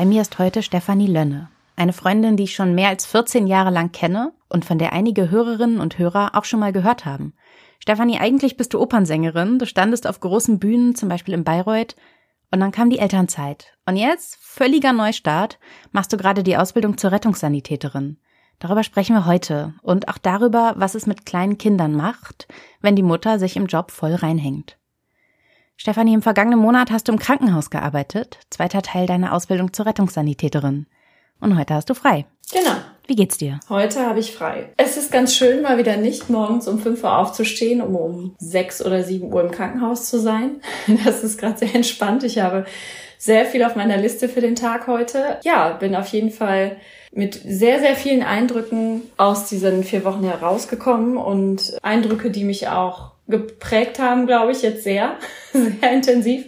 Bei mir ist heute Stefanie Lönne, eine Freundin, die ich schon mehr als 14 Jahre lang kenne und von der einige Hörerinnen und Hörer auch schon mal gehört haben. Stefanie, eigentlich bist du Opernsängerin, du standest auf großen Bühnen, zum Beispiel in Bayreuth, und dann kam die Elternzeit. Und jetzt, völliger Neustart, machst du gerade die Ausbildung zur Rettungssanitäterin. Darüber sprechen wir heute und auch darüber, was es mit kleinen Kindern macht, wenn die Mutter sich im Job voll reinhängt. Stefanie, im vergangenen Monat hast du im Krankenhaus gearbeitet, zweiter Teil deiner Ausbildung zur Rettungssanitäterin. Und heute hast du frei. Genau. Wie geht's dir? Heute habe ich frei. Es ist ganz schön, mal wieder nicht morgens um 5 Uhr aufzustehen, um um 6 oder 7 Uhr im Krankenhaus zu sein. Das ist gerade sehr entspannt. Ich habe sehr viel auf meiner Liste für den Tag heute. Ja, bin auf jeden Fall mit sehr, sehr vielen Eindrücken aus diesen vier Wochen herausgekommen und Eindrücke, die mich auch geprägt haben, glaube ich, jetzt sehr, sehr intensiv.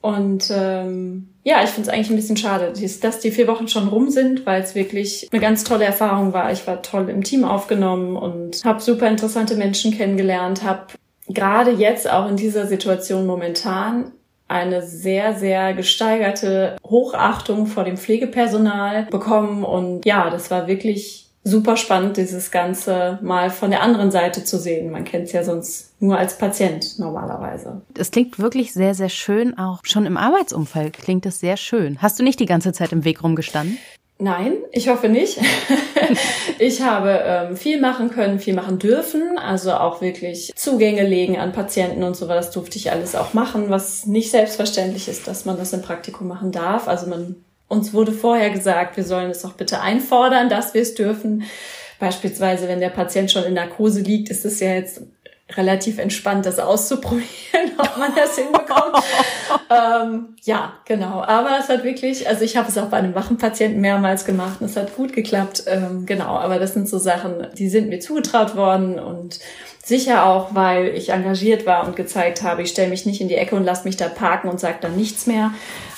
Und ähm, ja, ich finde es eigentlich ein bisschen schade, dass die vier Wochen schon rum sind, weil es wirklich eine ganz tolle Erfahrung war. Ich war toll im Team aufgenommen und habe super interessante Menschen kennengelernt, habe gerade jetzt auch in dieser Situation momentan eine sehr, sehr gesteigerte Hochachtung vor dem Pflegepersonal bekommen. Und ja, das war wirklich super spannend, dieses Ganze mal von der anderen Seite zu sehen. Man kennt es ja sonst nur als Patient normalerweise. Es klingt wirklich sehr, sehr schön. Auch schon im Arbeitsumfeld klingt es sehr schön. Hast du nicht die ganze Zeit im Weg rumgestanden? Nein, ich hoffe nicht. ich habe ähm, viel machen können, viel machen dürfen, also auch wirklich Zugänge legen an Patienten und so weiter. Das durfte ich alles auch machen, was nicht selbstverständlich ist, dass man das im Praktikum machen darf. Also man uns wurde vorher gesagt, wir sollen es doch bitte einfordern, dass wir es dürfen. Beispielsweise, wenn der Patient schon in Narkose liegt, ist es ja jetzt relativ entspannt, das auszuprobieren, ob man das hinbekommt. ähm, ja, genau. Aber es hat wirklich, also ich habe es auch bei einem wachen Patienten mehrmals gemacht und es hat gut geklappt. Ähm, genau, aber das sind so Sachen, die sind mir zugetraut worden und sicher auch, weil ich engagiert war und gezeigt habe, ich stelle mich nicht in die Ecke und lasse mich da parken und sage dann nichts mehr.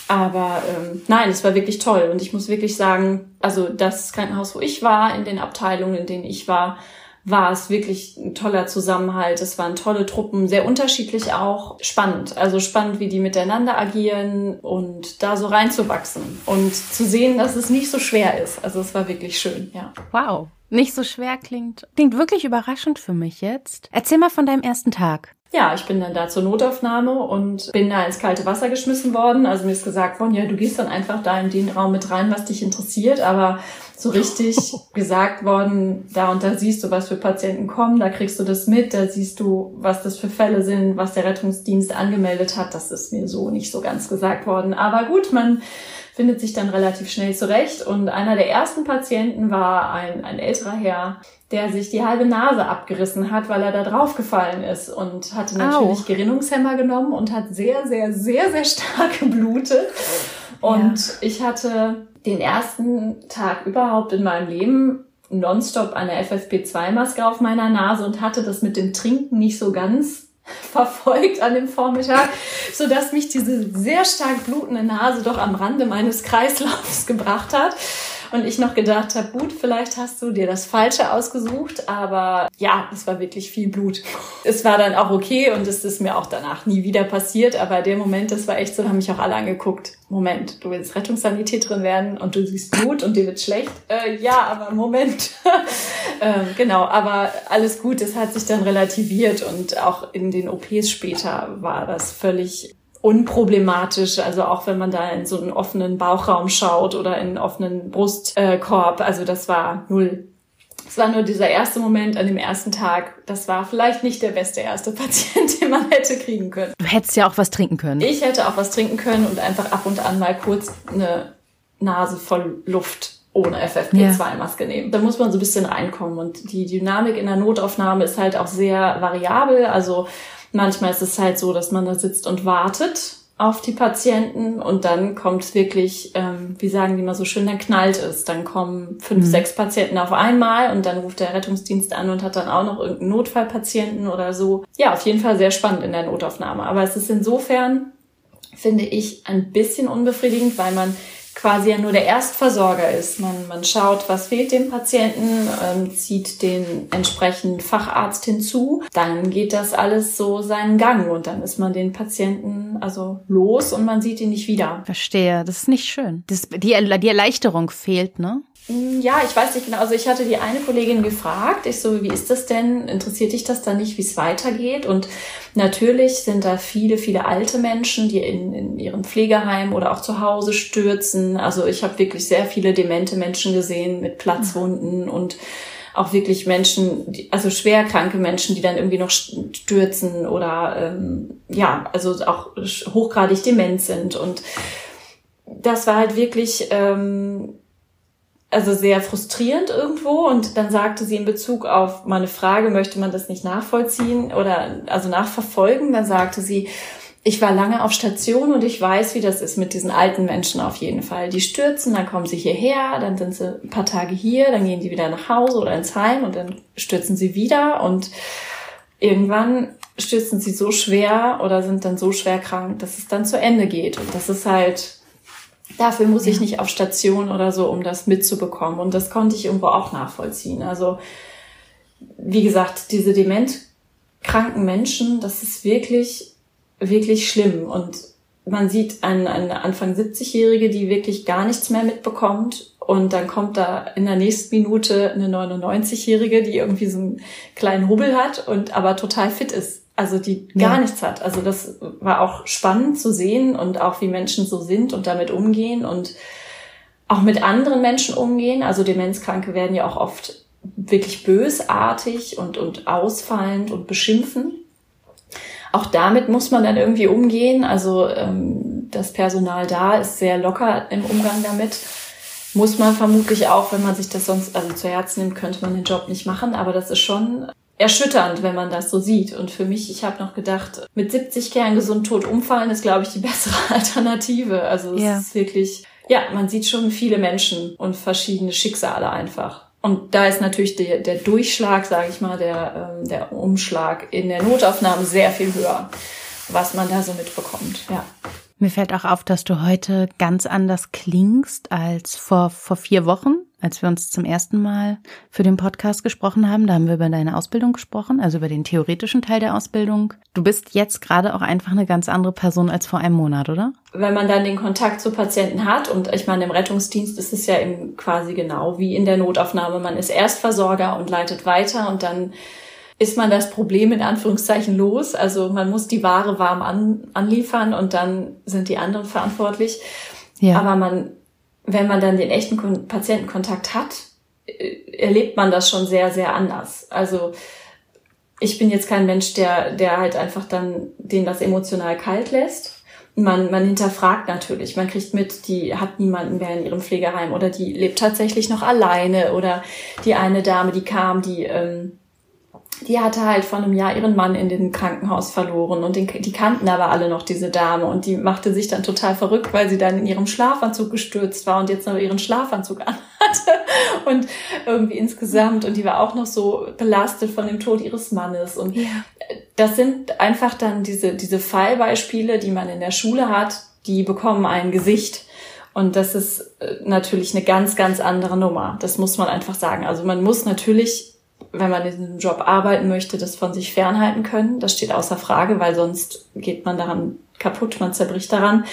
Aber ähm, nein, es war wirklich toll. Und ich muss wirklich sagen, also das Krankenhaus, wo ich war, in den Abteilungen, in denen ich war, war es wirklich ein toller Zusammenhalt. Es waren tolle Truppen, sehr unterschiedlich auch. Spannend. Also spannend, wie die miteinander agieren und da so reinzuwachsen und zu sehen, dass es nicht so schwer ist. Also es war wirklich schön, ja. Wow. Nicht so schwer klingt. Klingt wirklich überraschend für mich jetzt. Erzähl mal von deinem ersten Tag. Ja, ich bin dann da zur Notaufnahme und bin da ins kalte Wasser geschmissen worden. Also mir ist gesagt worden, ja, du gehst dann einfach da in den Raum mit rein, was dich interessiert. Aber so richtig gesagt worden, da und da siehst du, was für Patienten kommen, da kriegst du das mit, da siehst du, was das für Fälle sind, was der Rettungsdienst angemeldet hat. Das ist mir so nicht so ganz gesagt worden. Aber gut, man findet sich dann relativ schnell zurecht. Und einer der ersten Patienten war ein, ein älterer Herr, der sich die halbe Nase abgerissen hat, weil er da draufgefallen ist und hatte natürlich Au. Gerinnungshemmer genommen und hat sehr, sehr, sehr, sehr stark geblutet. Und ja. ich hatte den ersten Tag überhaupt in meinem Leben nonstop eine FFP2-Maske auf meiner Nase und hatte das mit dem Trinken nicht so ganz verfolgt an dem Vormittag, so dass mich diese sehr stark blutende Nase doch am Rande meines Kreislaufs gebracht hat. Und ich noch gedacht habe, gut, vielleicht hast du dir das Falsche ausgesucht, aber ja, es war wirklich viel Blut. Es war dann auch okay und es ist mir auch danach nie wieder passiert, aber der Moment, das war echt so, da haben mich auch alle angeguckt. Moment, du willst Rettungssanitäterin werden und du siehst Blut und dir wird schlecht? Äh, ja, aber Moment. ähm, genau, aber alles gut, es hat sich dann relativiert und auch in den OPs später war das völlig unproblematisch, also auch wenn man da in so einen offenen Bauchraum schaut oder in einen offenen Brustkorb, also das war null. Es war nur dieser erste Moment an dem ersten Tag. Das war vielleicht nicht der beste erste Patient, den man hätte kriegen können. Du hättest ja auch was trinken können. Ich hätte auch was trinken können und einfach ab und an mal kurz eine Nase voll Luft ohne FFP2-Maske nehmen. Da muss man so ein bisschen reinkommen. Und die Dynamik in der Notaufnahme ist halt auch sehr variabel. Also manchmal ist es halt so, dass man da sitzt und wartet auf die Patienten und dann kommt es wirklich, ähm, wie sagen die mal so schön, dann knallt es. Dann kommen fünf, mhm. sechs Patienten auf einmal und dann ruft der Rettungsdienst an und hat dann auch noch irgendeinen Notfallpatienten oder so. Ja, auf jeden Fall sehr spannend in der Notaufnahme. Aber es ist insofern, finde ich, ein bisschen unbefriedigend, weil man quasi ja nur der Erstversorger ist. Man, man schaut, was fehlt dem Patienten, ähm, zieht den entsprechenden Facharzt hinzu. Dann geht das alles so seinen Gang und dann ist man den Patienten also los und man sieht ihn nicht wieder. Verstehe, das ist nicht schön. Das, die, die Erleichterung fehlt, ne? Mm, ja, ich weiß nicht genau. Also ich hatte die eine Kollegin gefragt, ich so, wie ist das denn? Interessiert dich das dann nicht, wie es weitergeht? Und natürlich sind da viele, viele alte Menschen, die in, in ihrem Pflegeheim oder auch zu Hause stürzen. Also ich habe wirklich sehr viele demente Menschen gesehen mit Platzwunden und auch wirklich Menschen, die, also schwerkranke Menschen, die dann irgendwie noch stürzen oder ähm, ja, also auch hochgradig dement sind. Und das war halt wirklich ähm, also sehr frustrierend irgendwo. Und dann sagte sie in Bezug auf meine Frage, möchte man das nicht nachvollziehen oder also nachverfolgen? Dann sagte sie, ich war lange auf Station und ich weiß, wie das ist mit diesen alten Menschen auf jeden Fall. Die stürzen, dann kommen sie hierher, dann sind sie ein paar Tage hier, dann gehen die wieder nach Hause oder ins Heim und dann stürzen sie wieder und irgendwann stürzen sie so schwer oder sind dann so schwer krank, dass es dann zu Ende geht. Und das ist halt Dafür muss ich nicht auf Station oder so, um das mitzubekommen. Und das konnte ich irgendwo auch nachvollziehen. Also, wie gesagt, diese dementkranken Menschen, das ist wirklich, wirklich schlimm. Und man sieht eine, eine Anfang 70-Jährige, die wirklich gar nichts mehr mitbekommt. Und dann kommt da in der nächsten Minute eine 99-Jährige, die irgendwie so einen kleinen Hubbel hat und aber total fit ist also die gar ja. nichts hat. Also das war auch spannend zu sehen und auch wie Menschen so sind und damit umgehen und auch mit anderen Menschen umgehen. Also Demenzkranke werden ja auch oft wirklich bösartig und, und ausfallend und beschimpfen. Auch damit muss man dann irgendwie umgehen. Also ähm, das Personal da ist sehr locker im Umgang damit. Muss man vermutlich auch, wenn man sich das sonst also zu Herzen nimmt, könnte man den Job nicht machen. Aber das ist schon erschütternd, wenn man das so sieht. Und für mich, ich habe noch gedacht, mit 70 Kern gesund tot umfallen ist, glaube ich, die bessere Alternative. Also es ja. ist wirklich, ja, man sieht schon viele Menschen und verschiedene Schicksale einfach. Und da ist natürlich der, der Durchschlag, sage ich mal, der, ähm, der Umschlag in der Notaufnahme sehr viel höher, was man da so mitbekommt. Ja. Mir fällt auch auf, dass du heute ganz anders klingst als vor, vor vier Wochen als wir uns zum ersten Mal für den Podcast gesprochen haben, da haben wir über deine Ausbildung gesprochen, also über den theoretischen Teil der Ausbildung. Du bist jetzt gerade auch einfach eine ganz andere Person als vor einem Monat, oder? Wenn man dann den Kontakt zu Patienten hat und ich meine, im Rettungsdienst ist es ja eben quasi genau wie in der Notaufnahme. Man ist Erstversorger und leitet weiter und dann ist man das Problem in Anführungszeichen los. Also man muss die Ware warm an, anliefern und dann sind die anderen verantwortlich. Ja. Aber man wenn man dann den echten Patientenkontakt hat, äh, erlebt man das schon sehr, sehr anders. Also ich bin jetzt kein Mensch, der, der halt einfach dann den das emotional kalt lässt. Man, man hinterfragt natürlich, man kriegt mit, die hat niemanden mehr in ihrem Pflegeheim oder die lebt tatsächlich noch alleine oder die eine Dame, die kam, die ähm, die hatte halt vor einem Jahr ihren Mann in dem Krankenhaus verloren und den, die kannten aber alle noch diese Dame und die machte sich dann total verrückt, weil sie dann in ihrem Schlafanzug gestürzt war und jetzt noch ihren Schlafanzug anhatte und irgendwie insgesamt und die war auch noch so belastet von dem Tod ihres Mannes und ja. das sind einfach dann diese, diese Fallbeispiele, die man in der Schule hat, die bekommen ein Gesicht. Und das ist äh, natürlich eine ganz, ganz andere Nummer. Das muss man einfach sagen. Also man muss natürlich wenn man in diesem Job arbeiten möchte, das von sich fernhalten können. Das steht außer Frage, weil sonst geht man daran kaputt, man zerbricht daran.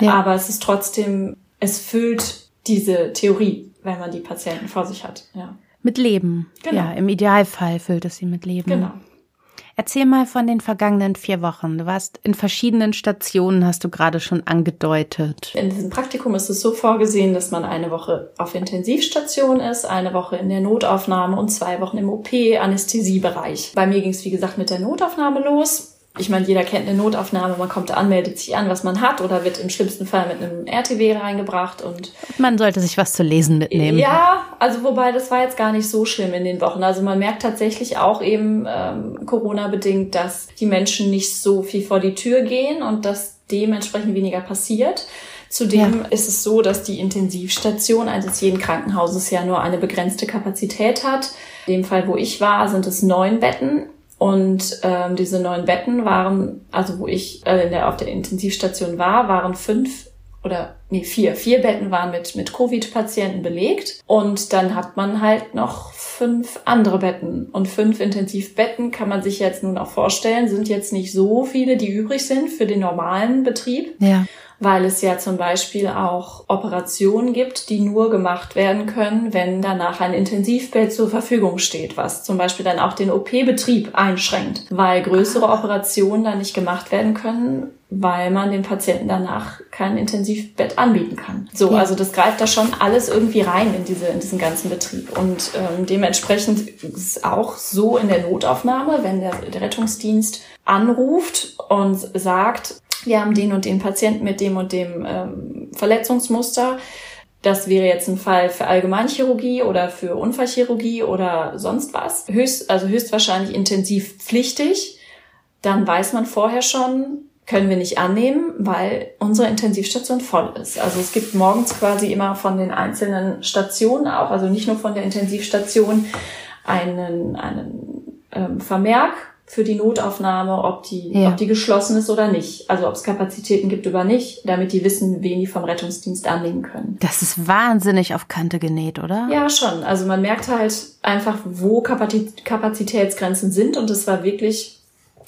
Ja. Aber es ist trotzdem, es füllt diese Theorie, wenn man die Patienten vor sich hat. Ja. Mit Leben. Genau. Ja, im Idealfall füllt es sie mit Leben. Genau. Erzähl mal von den vergangenen vier Wochen. Du warst in verschiedenen Stationen, hast du gerade schon angedeutet. In diesem Praktikum ist es so vorgesehen, dass man eine Woche auf Intensivstation ist, eine Woche in der Notaufnahme und zwei Wochen im OP-Anästhesiebereich. Bei mir ging es, wie gesagt, mit der Notaufnahme los. Ich meine, jeder kennt eine Notaufnahme, man kommt an, meldet sich an, was man hat oder wird im schlimmsten Fall mit einem RTW reingebracht und man sollte sich was zu lesen mitnehmen. Ja, also wobei das war jetzt gar nicht so schlimm in den Wochen. Also man merkt tatsächlich auch eben ähm, Corona bedingt, dass die Menschen nicht so viel vor die Tür gehen und dass dementsprechend weniger passiert. Zudem ja. ist es so, dass die Intensivstation eines jeden Krankenhauses ja nur eine begrenzte Kapazität hat. In dem Fall, wo ich war, sind es neun Betten und ähm, diese neun Betten waren, also wo ich äh, in der, auf der Intensivstation war, waren fünf oder nee, vier. Vier Betten waren mit, mit Covid-Patienten belegt. Und dann hat man halt noch fünf andere Betten. Und fünf Intensivbetten kann man sich jetzt nun auch vorstellen, sind jetzt nicht so viele, die übrig sind für den normalen Betrieb. Ja weil es ja zum Beispiel auch Operationen gibt, die nur gemacht werden können, wenn danach ein Intensivbett zur Verfügung steht, was zum Beispiel dann auch den OP-Betrieb einschränkt, weil größere Operationen dann nicht gemacht werden können, weil man den Patienten danach kein Intensivbett anbieten kann. So, ja. also das greift da schon alles irgendwie rein in diese in diesen ganzen Betrieb und ähm, dementsprechend ist es auch so in der Notaufnahme, wenn der, der Rettungsdienst anruft und sagt, wir haben den und den Patienten mit dem und dem ähm, Verletzungsmuster. Das wäre jetzt ein Fall für Allgemeinchirurgie oder für Unfallchirurgie oder sonst was. Höchst, also höchstwahrscheinlich intensiv pflichtig. Dann weiß man vorher schon, können wir nicht annehmen, weil unsere Intensivstation voll ist. Also es gibt morgens quasi immer von den einzelnen Stationen auch, also nicht nur von der Intensivstation, einen, einen ähm, Vermerk, für die Notaufnahme, ob die, ja. ob die geschlossen ist oder nicht. Also ob es Kapazitäten gibt oder nicht, damit die wissen, wen die vom Rettungsdienst annehmen können. Das ist wahnsinnig auf Kante genäht, oder? Ja, schon. Also man merkt halt einfach, wo Kapazitätsgrenzen sind und es war wirklich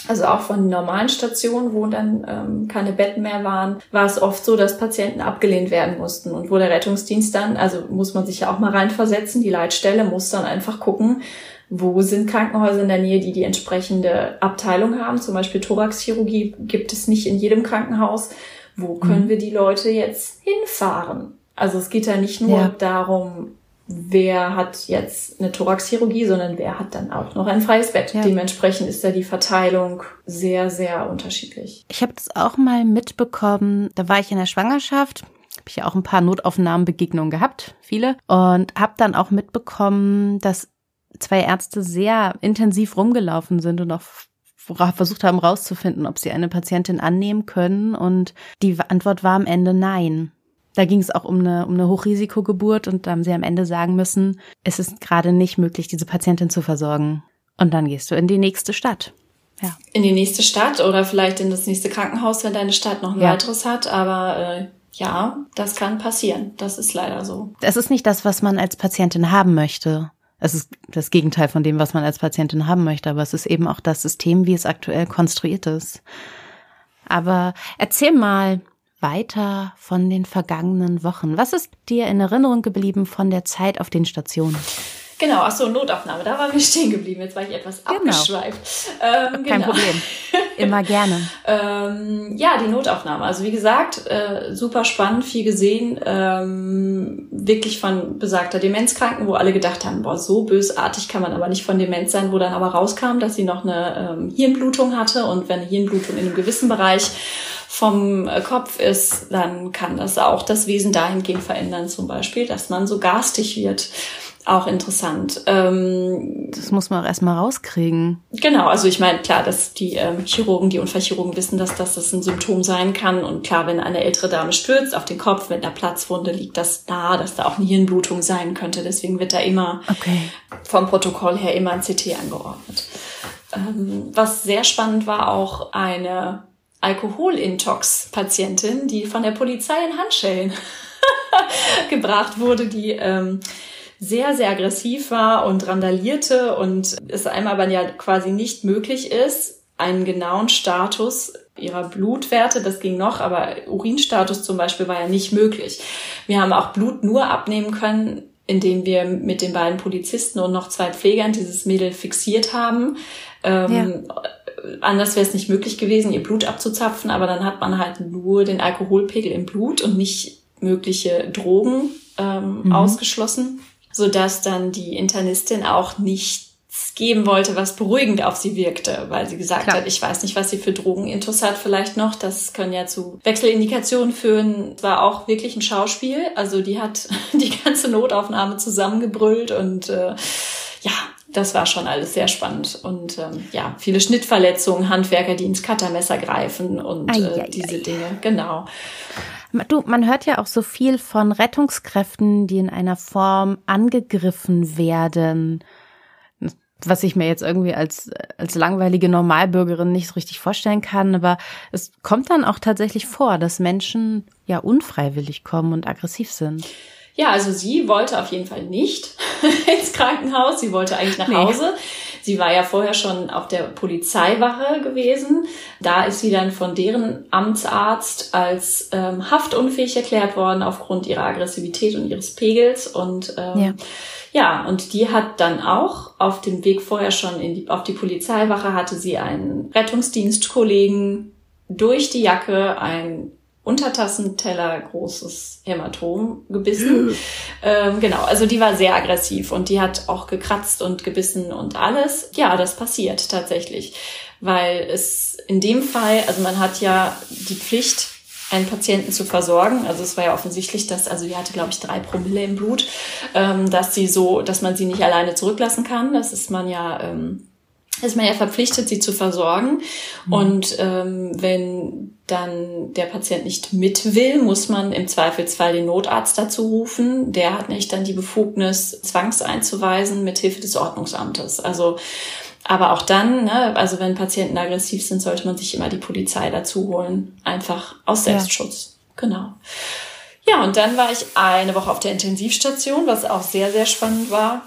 also auch von normalen Stationen, wo dann ähm, keine Betten mehr waren, war es oft so, dass Patienten abgelehnt werden mussten und wo der Rettungsdienst dann, also muss man sich ja auch mal reinversetzen, die Leitstelle muss dann einfach gucken, wo sind Krankenhäuser in der Nähe, die die entsprechende Abteilung haben. Zum Beispiel Thoraxchirurgie gibt es nicht in jedem Krankenhaus. Wo können mhm. wir die Leute jetzt hinfahren? Also es geht ja nicht nur ja. darum, wer hat jetzt eine Thoraxchirurgie, sondern wer hat dann auch noch ein freies Bett. Ja. Dementsprechend ist da die Verteilung sehr, sehr unterschiedlich. Ich habe das auch mal mitbekommen, da war ich in der Schwangerschaft, habe ich ja auch ein paar Notaufnahmenbegegnungen gehabt, viele, und habe dann auch mitbekommen, dass zwei Ärzte sehr intensiv rumgelaufen sind und auch versucht haben rauszufinden, ob sie eine Patientin annehmen können. Und die Antwort war am Ende nein. Da ging es auch um eine, um eine Hochrisikogeburt und da haben sie am Ende sagen müssen, es ist gerade nicht möglich, diese Patientin zu versorgen. Und dann gehst du in die nächste Stadt. Ja. In die nächste Stadt oder vielleicht in das nächste Krankenhaus, wenn deine Stadt noch ein ja. weiteres hat. Aber äh, ja, das kann passieren. Das ist leider so. Es ist nicht das, was man als Patientin haben möchte. Es ist das Gegenteil von dem, was man als Patientin haben möchte, aber es ist eben auch das System, wie es aktuell konstruiert ist. Aber erzähl mal weiter von den vergangenen Wochen. Was ist dir in Erinnerung geblieben von der Zeit auf den Stationen? Genau, ach so, Notaufnahme, da waren wir stehen geblieben. Jetzt war ich etwas genau. abgeschweift. Ähm, Kein genau. Problem. Immer gerne. ähm, ja, die Notaufnahme. Also wie gesagt, äh, super spannend, viel gesehen. Ähm, wirklich von besagter Demenzkranken, wo alle gedacht haben, boah, so bösartig kann man aber nicht von Demenz sein, wo dann aber rauskam, dass sie noch eine ähm, Hirnblutung hatte. Und wenn eine Hirnblutung in einem gewissen Bereich vom äh, Kopf ist, dann kann das auch das Wesen dahingehend verändern, zum Beispiel, dass man so garstig wird auch interessant. Ähm, das muss man auch erstmal rauskriegen. Genau, also ich meine, klar, dass die ähm, Chirurgen, die Unfallchirurgen wissen, dass, dass das ein Symptom sein kann. Und klar, wenn eine ältere Dame stürzt auf den Kopf mit einer Platzwunde, liegt das nahe, dass da auch eine Hirnblutung sein könnte. Deswegen wird da immer okay. vom Protokoll her immer ein CT angeordnet. Ähm, was sehr spannend war, auch eine Alkoholintox-Patientin, die von der Polizei in Handschellen gebracht wurde, die ähm, sehr, sehr aggressiv war und randalierte und es einmal aber ja quasi nicht möglich ist, einen genauen Status ihrer Blutwerte, das ging noch, aber Urinstatus zum Beispiel war ja nicht möglich. Wir haben auch Blut nur abnehmen können, indem wir mit den beiden Polizisten und noch zwei Pflegern dieses Mädel fixiert haben. Ähm, ja. Anders wäre es nicht möglich gewesen, ihr Blut abzuzapfen, aber dann hat man halt nur den Alkoholpegel im Blut und nicht mögliche Drogen ähm, mhm. ausgeschlossen sodass dann die Internistin auch nichts geben wollte, was beruhigend auf sie wirkte, weil sie gesagt Klar. hat, ich weiß nicht, was sie für Drogenintus hat vielleicht noch. Das können ja zu Wechselindikationen führen. Es war auch wirklich ein Schauspiel. Also die hat die ganze Notaufnahme zusammengebrüllt und äh, ja, das war schon alles sehr spannend. Und ähm, ja, viele Schnittverletzungen, Handwerker, die ins Cuttermesser greifen und äh, diese Dinge. Genau. Du, man hört ja auch so viel von Rettungskräften, die in einer Form angegriffen werden, was ich mir jetzt irgendwie als, als langweilige Normalbürgerin nicht so richtig vorstellen kann. Aber es kommt dann auch tatsächlich vor, dass Menschen ja unfreiwillig kommen und aggressiv sind. Ja, also sie wollte auf jeden Fall nicht ins Krankenhaus. Sie wollte eigentlich nach nee. Hause. Sie war ja vorher schon auf der Polizeiwache gewesen. Da ist sie dann von deren Amtsarzt als ähm, haftunfähig erklärt worden aufgrund ihrer Aggressivität und ihres Pegels. Und ähm, ja. ja, und die hat dann auch auf dem Weg vorher schon in die, auf die Polizeiwache hatte sie einen Rettungsdienstkollegen durch die Jacke ein Untertassenteller großes Hämatom gebissen. ähm, genau, also die war sehr aggressiv und die hat auch gekratzt und gebissen und alles. Ja, das passiert tatsächlich, weil es in dem Fall, also man hat ja die Pflicht, einen Patienten zu versorgen. Also es war ja offensichtlich, dass, also die hatte, glaube ich, drei Promille im Blut, ähm, dass sie so, dass man sie nicht alleine zurücklassen kann. Das ist man ja ähm, ist man ja verpflichtet, sie zu versorgen. Mhm. Und ähm, wenn dann der Patient nicht mit will, muss man im Zweifelsfall den Notarzt dazu rufen. Der hat nicht dann die Befugnis, zwangseinzuweisen mit Hilfe des Ordnungsamtes. Also aber auch dann, ne, also wenn Patienten aggressiv sind, sollte man sich immer die Polizei dazu holen. Einfach aus Selbstschutz. Ja. Genau. Ja, und dann war ich eine Woche auf der Intensivstation, was auch sehr, sehr spannend war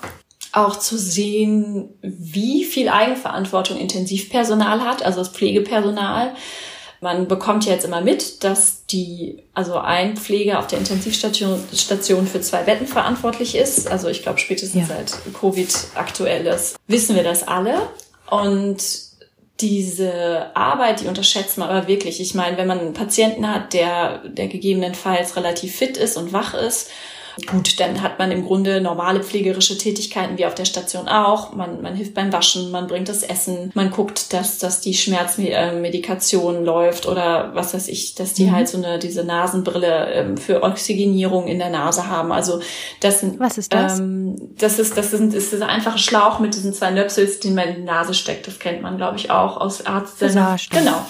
auch zu sehen, wie viel Eigenverantwortung Intensivpersonal hat, also das Pflegepersonal. Man bekommt ja jetzt immer mit, dass die, also ein Pfleger auf der Intensivstation Station für zwei Betten verantwortlich ist. Also ich glaube, spätestens ja. seit Covid aktuell ist, wissen wir das alle. Und diese Arbeit, die unterschätzt man aber wirklich. Ich meine, wenn man einen Patienten hat, der, der gegebenenfalls relativ fit ist und wach ist Gut, dann hat man im Grunde normale pflegerische Tätigkeiten wie auf der Station auch. Man, man hilft beim Waschen, man bringt das Essen, man guckt, dass, dass die Schmerzmedikation läuft oder was weiß ich, dass die mhm. halt so eine, diese Nasenbrille ähm, für Oxygenierung in der Nase haben. Also das sind, was ist das? Ähm, das ist, das sind, ist dieser einfache Schlauch mit diesen zwei Nöpsels, den man in die Nase steckt. Das kennt man, glaube ich, auch aus Arzten. Genau.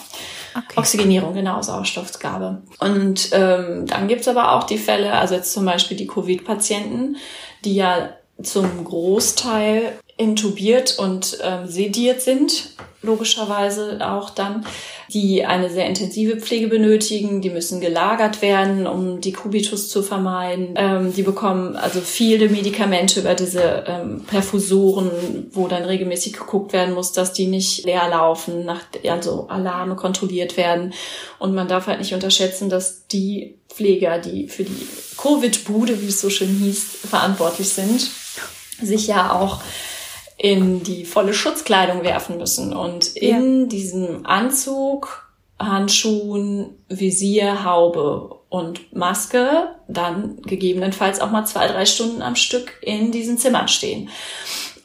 Okay. Oxygenierung, genau, Sauerstoffgabe. Und ähm, dann gibt's aber auch die Fälle, also jetzt zum Beispiel die Covid-Patienten, die ja zum Großteil intubiert und ähm, sediert sind, logischerweise auch dann, die eine sehr intensive Pflege benötigen, die müssen gelagert werden, um die Kubitus zu vermeiden. Ähm, die bekommen also viele Medikamente über diese ähm, Perfusoren, wo dann regelmäßig geguckt werden muss, dass die nicht leer laufen, nach, also Alarme kontrolliert werden. Und man darf halt nicht unterschätzen, dass die Pfleger, die für die Covid-Bude, wie es so schön hieß, verantwortlich sind, sich ja auch in die volle Schutzkleidung werfen müssen. Und in ja. diesem Anzug, Handschuhen, Visier, Haube und Maske dann gegebenenfalls auch mal zwei, drei Stunden am Stück in diesen Zimmern stehen.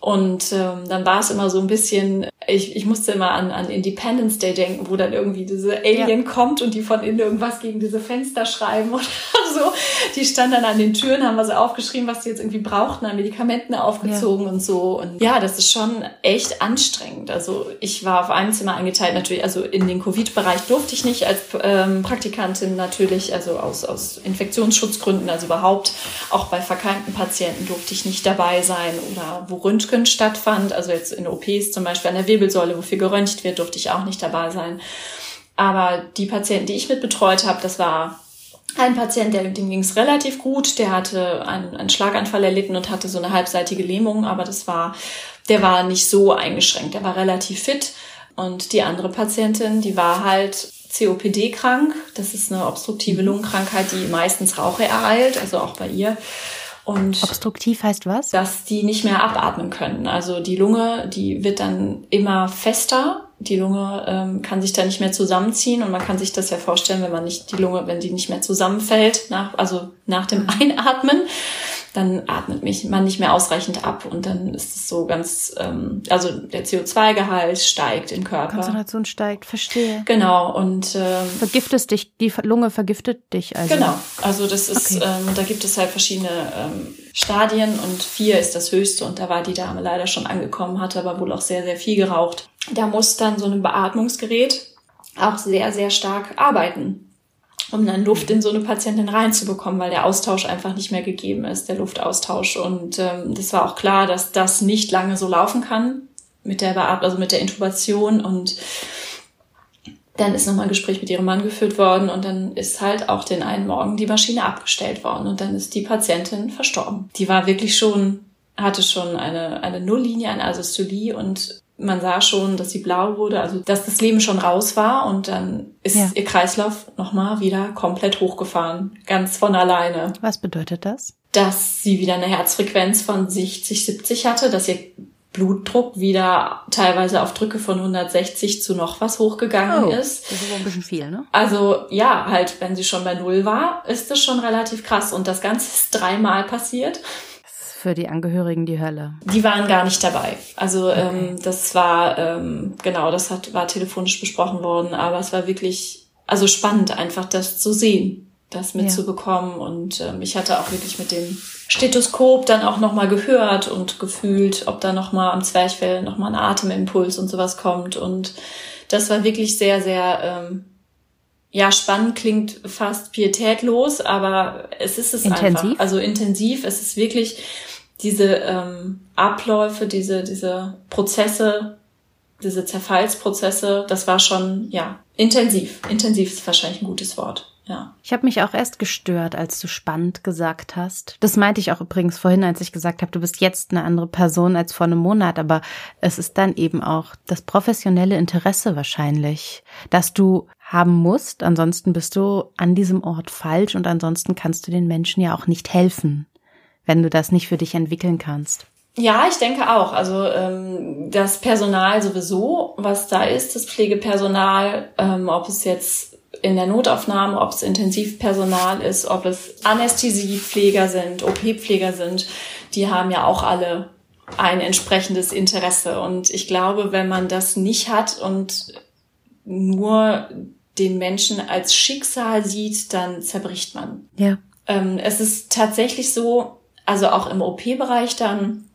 Und ähm, dann war es immer so ein bisschen, ich, ich musste immer an, an Independence Day denken, wo dann irgendwie diese Alien ja. kommt und die von innen irgendwas gegen diese Fenster schreiben oder so. Die standen dann an den Türen, haben wir so aufgeschrieben, was die jetzt irgendwie brauchten, an Medikamenten aufgezogen ja. und so. Und ja, das ist schon echt anstrengend. Also ich war auf einem Zimmer eingeteilt, natürlich, also in den Covid-Bereich durfte ich nicht als ähm, Praktikantin natürlich, also aus, aus Infektionsschutzgründen, also überhaupt auch bei verkeimten Patienten durfte ich nicht dabei sein oder wo Röntgen stattfand, also jetzt in OPs zum Beispiel an der Wirbelsäule, wofür geröntgt wird, durfte ich auch nicht dabei sein. Aber die Patienten, die ich mit betreut habe, das war ein Patient, der, dem ging es relativ gut, der hatte einen, einen Schlaganfall erlitten und hatte so eine halbseitige Lähmung, aber das war, der war nicht so eingeschränkt, der war relativ fit. Und die andere Patientin, die war halt COPD krank. Das ist eine obstruktive mhm. Lungenkrankheit, die meistens Rauche ereilt, also auch bei ihr. Und Obstruktiv heißt was? Dass die nicht mehr abatmen können. Also die Lunge, die wird dann immer fester. Die Lunge ähm, kann sich dann nicht mehr zusammenziehen und man kann sich das ja vorstellen, wenn man nicht die Lunge, wenn die nicht mehr zusammenfällt, nach, also nach dem Einatmen, dann atmet mich man nicht mehr ausreichend ab und dann ist es so ganz, ähm, also der CO2-Gehalt steigt im Körper. Konzentration steigt, verstehe. Genau und ähm, vergiftest dich, die Lunge vergiftet dich also. Genau, also das ist, okay. ähm, da gibt es halt verschiedene ähm, Stadien und vier ist das höchste und da war die Dame leider schon angekommen, hatte aber wohl auch sehr, sehr viel geraucht. Da muss dann so ein Beatmungsgerät auch sehr, sehr stark arbeiten um dann Luft in so eine Patientin reinzubekommen, weil der Austausch einfach nicht mehr gegeben ist, der Luftaustausch. Und ähm, das war auch klar, dass das nicht lange so laufen kann mit der Beatmung, also mit der Intubation und dann ist nochmal ein Gespräch mit ihrem Mann geführt worden und dann ist halt auch den einen Morgen die Maschine abgestellt worden und dann ist die Patientin verstorben. Die war wirklich schon, hatte schon eine, eine Nulllinie, eine Asystolie und man sah schon, dass sie blau wurde, also dass das Leben schon raus war und dann ist ja. ihr Kreislauf nochmal wieder komplett hochgefahren, ganz von alleine. Was bedeutet das? Dass sie wieder eine Herzfrequenz von 60, 70 hatte, dass ihr Blutdruck wieder teilweise auf Drücke von 160 zu noch was hochgegangen oh, ist. Das ist aber ein bisschen viel, ne? Also ja, halt, wenn sie schon bei Null war, ist das schon relativ krass. Und das Ganze ist dreimal passiert für die Angehörigen die Hölle? Die waren gar nicht dabei. Also okay. ähm, das war, ähm, genau, das hat, war telefonisch besprochen worden, aber es war wirklich, also spannend einfach das zu sehen, das mitzubekommen. Ja. Und ähm, ich hatte auch wirklich mit dem Stethoskop dann auch nochmal gehört und gefühlt, ob da nochmal am Zwerchfell nochmal ein Atemimpuls und sowas kommt. Und das war wirklich sehr, sehr ähm, ja, spannend klingt fast pietätlos, aber es ist es intensiv? einfach. Also intensiv. Es ist wirklich, diese ähm, Abläufe, diese, diese Prozesse, diese Zerfallsprozesse, das war schon, ja, intensiv. Intensiv ist wahrscheinlich ein gutes Wort. Ja. Ich habe mich auch erst gestört, als du spannend gesagt hast. Das meinte ich auch übrigens vorhin, als ich gesagt habe, du bist jetzt eine andere Person als vor einem Monat, aber es ist dann eben auch das professionelle Interesse wahrscheinlich, dass du haben musst, ansonsten bist du an diesem Ort falsch und ansonsten kannst du den Menschen ja auch nicht helfen wenn du das nicht für dich entwickeln kannst. Ja, ich denke auch. Also ähm, das Personal sowieso, was da ist, das Pflegepersonal, ähm, ob es jetzt in der Notaufnahme, ob es Intensivpersonal ist, ob es Anästhesiepfleger sind, OP-Pfleger sind, die haben ja auch alle ein entsprechendes Interesse. Und ich glaube, wenn man das nicht hat und nur den Menschen als Schicksal sieht, dann zerbricht man. Ja. Ähm, es ist tatsächlich so, also auch im OP-Bereich dann.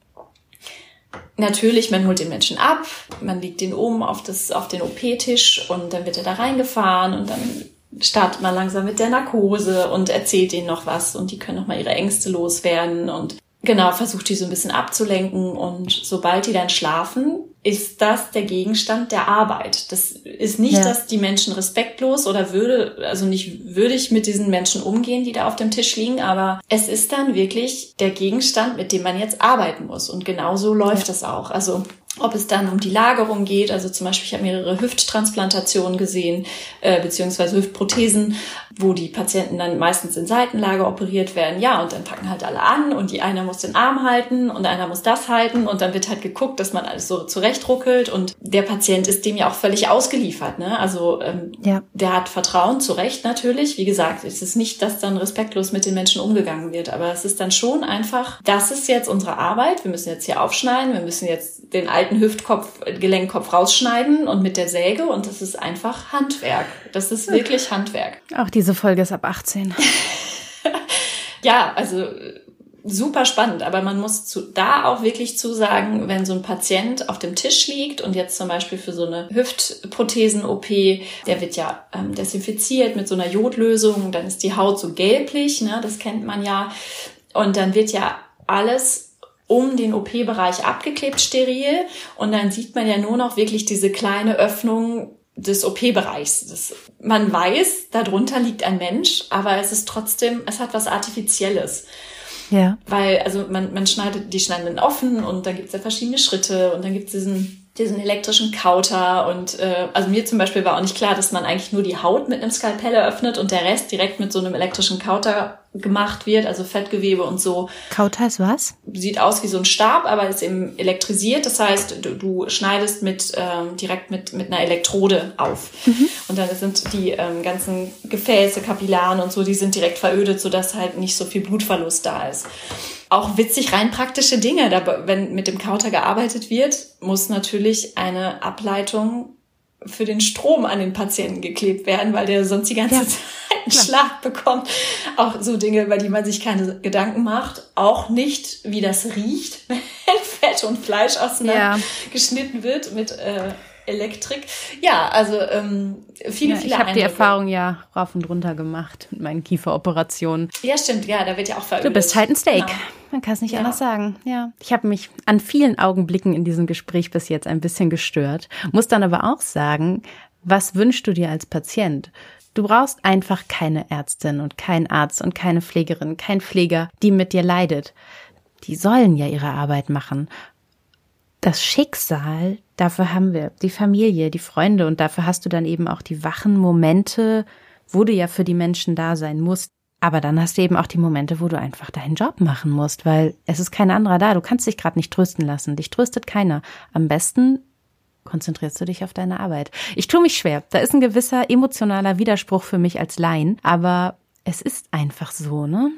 Natürlich, man holt den Menschen ab, man legt ihn oben auf, das, auf den OP-Tisch und dann wird er da reingefahren und dann startet man langsam mit der Narkose und erzählt ihnen noch was und die können noch mal ihre Ängste loswerden und genau versucht die so ein bisschen abzulenken und sobald die dann schlafen, ist das der Gegenstand der Arbeit. Das ist nicht, ja. dass die Menschen respektlos oder würde, also nicht würdig mit diesen Menschen umgehen, die da auf dem Tisch liegen, aber es ist dann wirklich der Gegenstand, mit dem man jetzt arbeiten muss. Und genau so läuft es ja. auch. Also ob es dann um die Lagerung geht, also zum Beispiel, ich habe mehrere Hüfttransplantationen gesehen, äh, beziehungsweise Hüftprothesen, wo die Patienten dann meistens in Seitenlage operiert werden. Ja, und dann packen halt alle an und die einer muss den Arm halten und einer muss das halten und dann wird halt geguckt, dass man alles so zurechtruckelt und der Patient ist dem ja auch völlig ausgeliefert. Ne? Also ähm, ja. der hat Vertrauen, zu Recht natürlich. Wie gesagt, es ist nicht, dass dann respektlos mit den Menschen umgegangen wird, aber es ist dann schon einfach, das ist jetzt unsere Arbeit, wir müssen jetzt hier aufschneiden, wir müssen jetzt den alten Hüftkopf, Gelenkkopf rausschneiden und mit der Säge und das ist einfach Handwerk. Das ist wirklich Handwerk. Auch diese Folge ist ab 18. ja, also super spannend, aber man muss zu, da auch wirklich zusagen, wenn so ein Patient auf dem Tisch liegt und jetzt zum Beispiel für so eine Hüftprothesen-OP, der wird ja ähm, desinfiziert mit so einer Jodlösung, dann ist die Haut so gelblich, ne, das kennt man ja, und dann wird ja alles um den OP-Bereich abgeklebt steril und dann sieht man ja nur noch wirklich diese kleine Öffnung des OP-Bereichs. Man weiß, darunter liegt ein Mensch, aber es ist trotzdem, es hat was Artifizielles. Ja. Weil, also man, man schneidet, die schneiden dann offen und dann gibt es ja verschiedene Schritte und dann gibt es diesen diesen elektrischen Kauter und äh, also mir zum Beispiel war auch nicht klar, dass man eigentlich nur die Haut mit einem Skalpell eröffnet und der Rest direkt mit so einem elektrischen Kauter gemacht wird, also Fettgewebe und so. Kauter ist was? Sieht aus wie so ein Stab, aber ist eben elektrisiert. Das heißt, du, du schneidest mit ähm, direkt mit mit einer Elektrode auf mhm. und dann sind die ähm, ganzen Gefäße, Kapillaren und so, die sind direkt verödet, sodass halt nicht so viel Blutverlust da ist. auch witzig rein praktische Dinge. Da, wenn mit dem Kauter gearbeitet wird, muss natürlich eine Ableitung für den Strom an den Patienten geklebt werden, weil der sonst die ganze ja, Zeit einen. Schlag bekommt. Auch so Dinge, über die man sich keine Gedanken macht. Auch nicht, wie das riecht, wenn Fett und Fleisch auseinander ja. geschnitten wird mit äh, Elektrik. Ja, also ähm, viele, ja, viele Ich habe die Erfahrung ja rauf und runter gemacht mit meinen Kieferoperationen. Ja, stimmt. Ja, da wird ja auch verödet. Du bist halt ein Steak. Genau. Man kann es nicht ja. anders sagen. Ja, ich habe mich an vielen Augenblicken in diesem Gespräch bis jetzt ein bisschen gestört. Muss dann aber auch sagen, was wünschst du dir als Patient? Du brauchst einfach keine Ärztin und keinen Arzt und keine Pflegerin, kein Pfleger, die mit dir leidet. Die sollen ja ihre Arbeit machen das Schicksal, dafür haben wir die Familie, die Freunde und dafür hast du dann eben auch die wachen Momente, wo du ja für die Menschen da sein musst. Aber dann hast du eben auch die Momente, wo du einfach deinen Job machen musst, weil es ist kein anderer da. Du kannst dich gerade nicht trösten lassen. Dich tröstet keiner. Am besten konzentrierst du dich auf deine Arbeit. Ich tue mich schwer. Da ist ein gewisser emotionaler Widerspruch für mich als Laien, aber es ist einfach so, ne?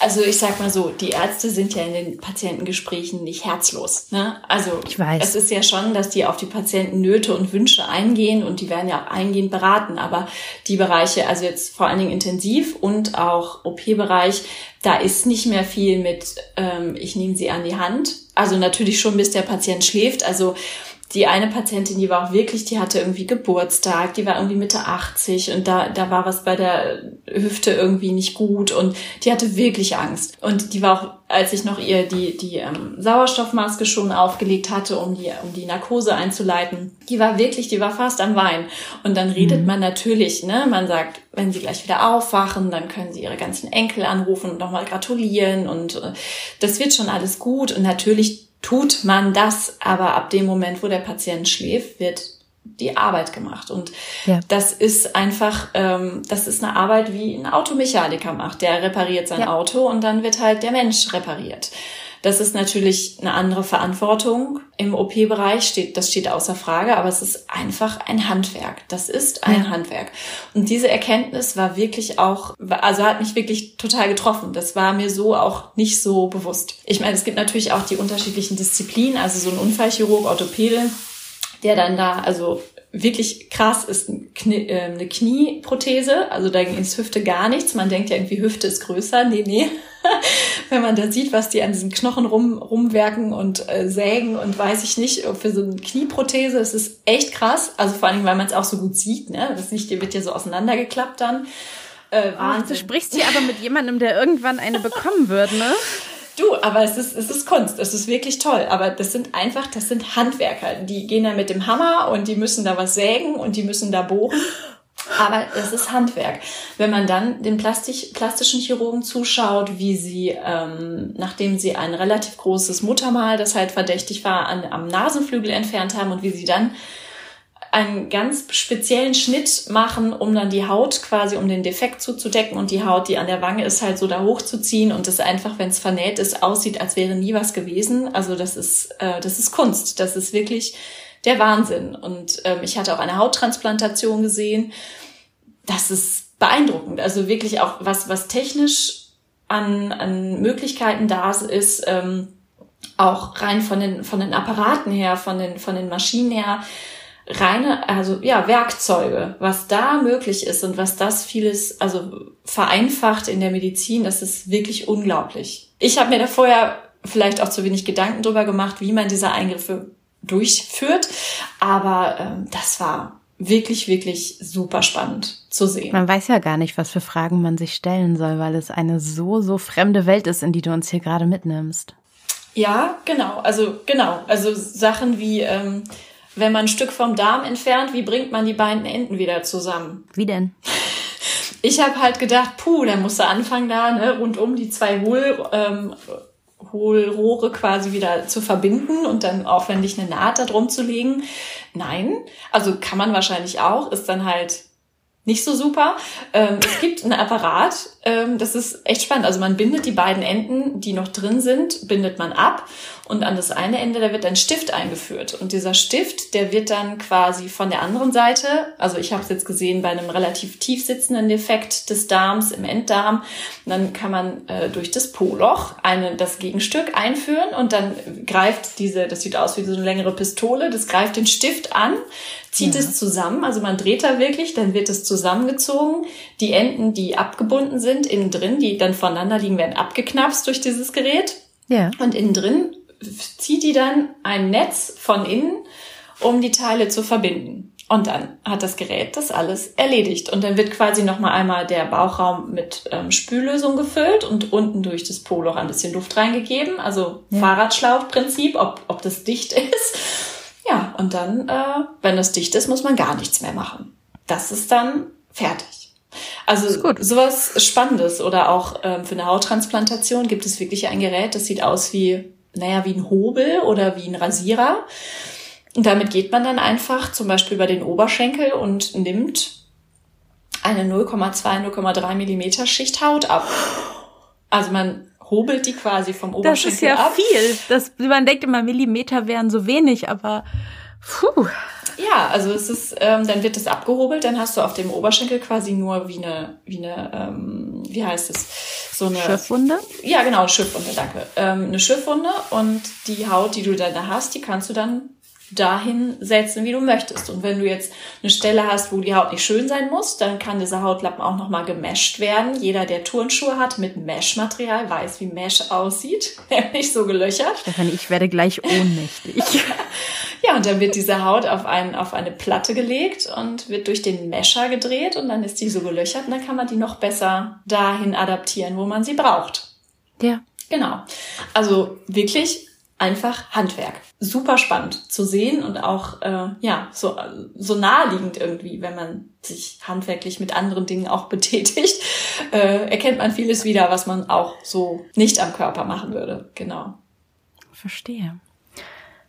Also ich sag mal so, die Ärzte sind ja in den Patientengesprächen nicht herzlos. Ne? Also ich weiß. es ist ja schon, dass die auf die Patienten Nöte und Wünsche eingehen und die werden ja auch eingehend beraten. Aber die Bereiche, also jetzt vor allen Dingen intensiv und auch OP-Bereich, da ist nicht mehr viel mit, ähm, ich nehme sie an die Hand. Also natürlich schon, bis der Patient schläft. Also die eine Patientin, die war auch wirklich, die hatte irgendwie Geburtstag, die war irgendwie Mitte 80 und da, da war was bei der Hüfte irgendwie nicht gut und die hatte wirklich Angst. Und die war auch, als ich noch ihr die, die ähm, Sauerstoffmaske schon aufgelegt hatte, um die, um die Narkose einzuleiten, die war wirklich, die war fast am Wein. Und dann redet mhm. man natürlich, ne, man sagt, wenn sie gleich wieder aufwachen, dann können sie ihre ganzen Enkel anrufen und nochmal gratulieren und äh, das wird schon alles gut und natürlich tut man das, aber ab dem Moment, wo der Patient schläft, wird die Arbeit gemacht. Und ja. das ist einfach, ähm, das ist eine Arbeit, wie ein Automechaniker macht. Der repariert sein ja. Auto und dann wird halt der Mensch repariert. Das ist natürlich eine andere Verantwortung. Im OP-Bereich steht, das steht außer Frage, aber es ist einfach ein Handwerk. Das ist ein ja. Handwerk. Und diese Erkenntnis war wirklich auch, also hat mich wirklich total getroffen. Das war mir so auch nicht so bewusst. Ich meine, es gibt natürlich auch die unterschiedlichen Disziplinen, also so ein Unfallchirurg, Orthopäde, der dann da, also wirklich krass ist äh, eine Knieprothese, also da ins Hüfte gar nichts. Man denkt ja irgendwie, Hüfte ist größer. Nee, nee. Wenn man da sieht, was die an diesen Knochen rum, rumwerken und äh, sägen und weiß ich nicht, für so eine Knieprothese, es ist echt krass. Also vor allem, weil man es auch so gut sieht, ne? Das nicht, die wird ja so auseinandergeklappt dann. Äh, Ach, du sprichst hier aber mit jemandem, der irgendwann eine bekommen wird, ne? Du, aber es ist, es ist Kunst, es ist wirklich toll. Aber das sind einfach, das sind Handwerker. Die gehen da mit dem Hammer und die müssen da was sägen und die müssen da bohren. Aber es ist Handwerk. Wenn man dann den Plastik, plastischen Chirurgen zuschaut, wie sie, ähm, nachdem sie ein relativ großes Muttermal, das halt verdächtig war, an, am Nasenflügel entfernt haben und wie sie dann einen ganz speziellen Schnitt machen, um dann die Haut quasi, um den Defekt zuzudecken und die Haut, die an der Wange ist, halt so da hochzuziehen und es einfach, wenn es vernäht ist, aussieht, als wäre nie was gewesen. Also das ist, äh, das ist Kunst. Das ist wirklich der Wahnsinn. Und ähm, ich hatte auch eine Hauttransplantation gesehen. Das ist beeindruckend. Also wirklich auch was, was technisch an, an Möglichkeiten da ist, ähm, auch rein von den, von den Apparaten her, von den, von den Maschinen her, reine, also ja, Werkzeuge, was da möglich ist und was das vieles, also vereinfacht in der Medizin, das ist wirklich unglaublich. Ich habe mir da vorher vielleicht auch zu wenig Gedanken drüber gemacht, wie man diese Eingriffe durchführt, aber ähm, das war wirklich, wirklich super spannend zu sehen. Man weiß ja gar nicht, was für Fragen man sich stellen soll, weil es eine so, so fremde Welt ist, in die du uns hier gerade mitnimmst. Ja, genau. Also genau. Also Sachen wie ähm, wenn man ein Stück vom Darm entfernt, wie bringt man die beiden Enden wieder zusammen? Wie denn? Ich habe halt gedacht, puh, dann musst du anfangen da ne, rundum die zwei Hohl, ähm, Hohlrohre quasi wieder zu verbinden und dann aufwendig eine Naht da drum zu legen. Nein, also kann man wahrscheinlich auch, ist dann halt nicht so super. Ähm, es gibt ein Apparat, ähm, das ist echt spannend. Also man bindet die beiden Enden, die noch drin sind, bindet man ab und an das eine Ende, da wird ein Stift eingeführt. Und dieser Stift, der wird dann quasi von der anderen Seite, also ich habe es jetzt gesehen bei einem relativ tief sitzenden Defekt des Darms im Enddarm, dann kann man äh, durch das Po-Loch eine, das Gegenstück einführen und dann greift diese, das sieht aus wie so eine längere Pistole, das greift den Stift an, zieht ja. es zusammen, also man dreht da wirklich, dann wird es zusammengezogen. Die Enden, die abgebunden sind, innen drin, die dann voneinander liegen, werden abgeknapst durch dieses Gerät. Ja. Und innen drin zieht die dann ein Netz von innen, um die Teile zu verbinden. Und dann hat das Gerät das alles erledigt. Und dann wird quasi nochmal einmal der Bauchraum mit ähm, Spüllösung gefüllt und unten durch das Poloch ein bisschen Luft reingegeben. Also ja. Fahrradschlauchprinzip, ob, ob das dicht ist. Ja, und dann, äh, wenn das dicht ist, muss man gar nichts mehr machen. Das ist dann fertig. Also sowas Spannendes oder auch ähm, für eine Hauttransplantation gibt es wirklich ein Gerät, das sieht aus wie, naja, wie ein Hobel oder wie ein Rasierer. Und damit geht man dann einfach zum Beispiel über den Oberschenkel und nimmt eine 0,2, 0,3 Millimeter Schicht Haut ab. Also man hobelt die quasi vom Oberschenkel ab. Das ist ja ab. viel. Das, man denkt immer, Millimeter wären so wenig, aber puh. Ja, also es ist, ähm, dann wird das abgehobelt, dann hast du auf dem Oberschenkel quasi nur wie eine, wie eine, ähm, wie heißt es, so eine Schiffwunde. Ja, genau, Schiffwunde, danke. Ähm, eine Schiffwunde und die Haut, die du dann hast, die kannst du dann dahin setzen, wie du möchtest. Und wenn du jetzt eine Stelle hast, wo die Haut nicht schön sein muss, dann kann dieser Hautlappen auch nochmal gemescht werden. Jeder, der Turnschuhe hat mit Mesh-Material, weiß, wie Mesh aussieht. nicht so gelöchert. Stefanie, ich werde gleich ohnmächtig. ja, und dann wird diese Haut auf, ein, auf eine Platte gelegt und wird durch den Mesher gedreht und dann ist die so gelöchert und dann kann man die noch besser dahin adaptieren, wo man sie braucht. Ja. Genau. Also wirklich einfach Handwerk. Super spannend zu sehen und auch äh, ja so so naheliegend irgendwie, wenn man sich handwerklich mit anderen Dingen auch betätigt, äh, erkennt man vieles wieder, was man auch so nicht am Körper machen würde. Genau. Verstehe.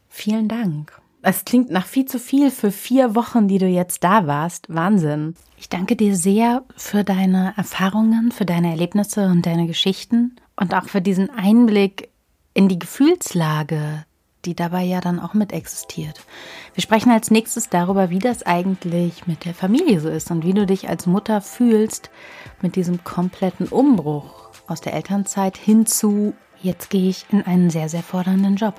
Vielen Dank. Es klingt nach viel zu viel für vier Wochen, die du jetzt da warst. Wahnsinn. Ich danke dir sehr für deine Erfahrungen, für deine Erlebnisse und deine Geschichten und auch für diesen Einblick in die Gefühlslage, die dabei ja dann auch mit existiert. Wir sprechen als nächstes darüber, wie das eigentlich mit der Familie so ist und wie du dich als Mutter fühlst mit diesem kompletten Umbruch aus der Elternzeit hin zu, jetzt gehe ich in einen sehr, sehr fordernden Job.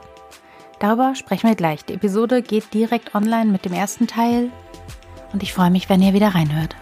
Darüber sprechen wir gleich. Die Episode geht direkt online mit dem ersten Teil und ich freue mich, wenn ihr wieder reinhört.